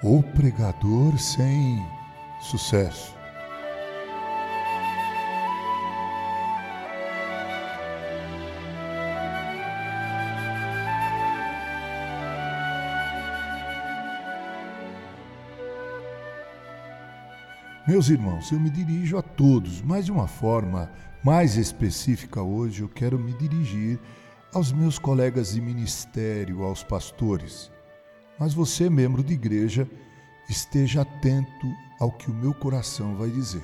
O pregador sem sucesso. Meus irmãos, eu me dirijo a todos, mas de uma forma mais específica hoje eu quero me dirigir aos meus colegas de ministério, aos pastores. Mas você, membro de igreja, esteja atento ao que o meu coração vai dizer.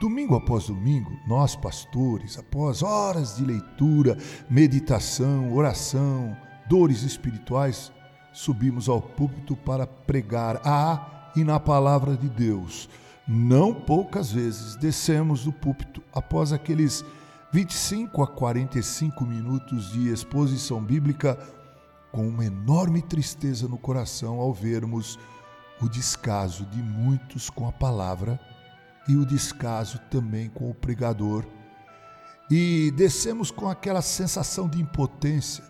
Domingo após domingo, nós pastores, após horas de leitura, meditação, oração, dores espirituais, subimos ao púlpito para pregar a e na palavra de Deus. Não poucas vezes descemos do púlpito após aqueles 25 a 45 minutos de exposição bíblica com uma enorme tristeza no coração ao vermos o descaso de muitos com a palavra e o descaso também com o pregador. E descemos com aquela sensação de impotência,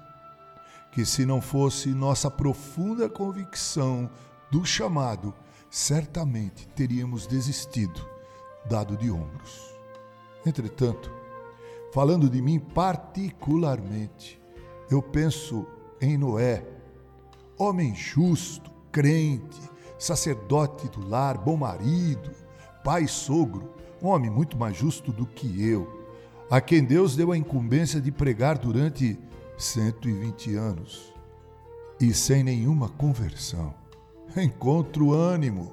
que se não fosse nossa profunda convicção do chamado, certamente teríamos desistido, dado de ombros. Entretanto, falando de mim particularmente, eu penso em Noé, homem justo, crente, sacerdote do lar, bom marido, pai sogro, um homem muito mais justo do que eu, a quem Deus deu a incumbência de pregar durante 120 anos e sem nenhuma conversão. Encontro ânimo,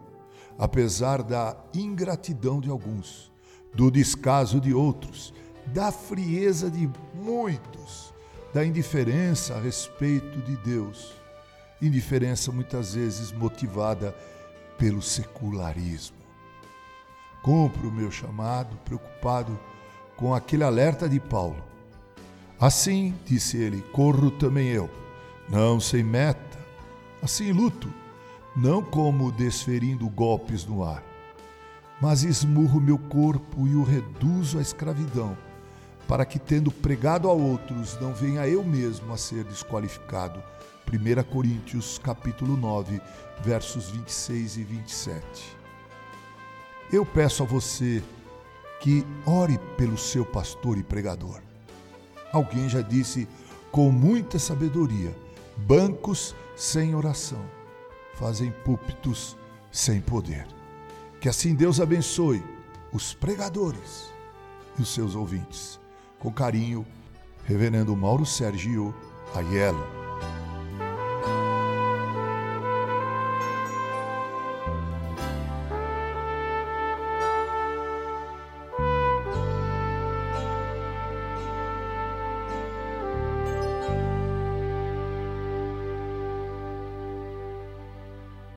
apesar da ingratidão de alguns, do descaso de outros, da frieza de muitos, da indiferença a respeito de Deus. Indiferença muitas vezes motivada pelo secularismo. Cumpro o meu chamado, preocupado com aquele alerta de Paulo. Assim, disse ele, corro também eu, não sem meta, assim luto não como desferindo golpes no ar, mas esmurro meu corpo e o reduzo à escravidão, para que, tendo pregado a outros, não venha eu mesmo a ser desqualificado. 1 Coríntios capítulo 9, versos 26 e 27. Eu peço a você que ore pelo seu pastor e pregador. Alguém já disse com muita sabedoria: bancos sem oração fazem púlpitos sem poder. Que assim Deus abençoe os pregadores e os seus ouvintes. Com carinho, Reverendo Mauro Sergio Aiello.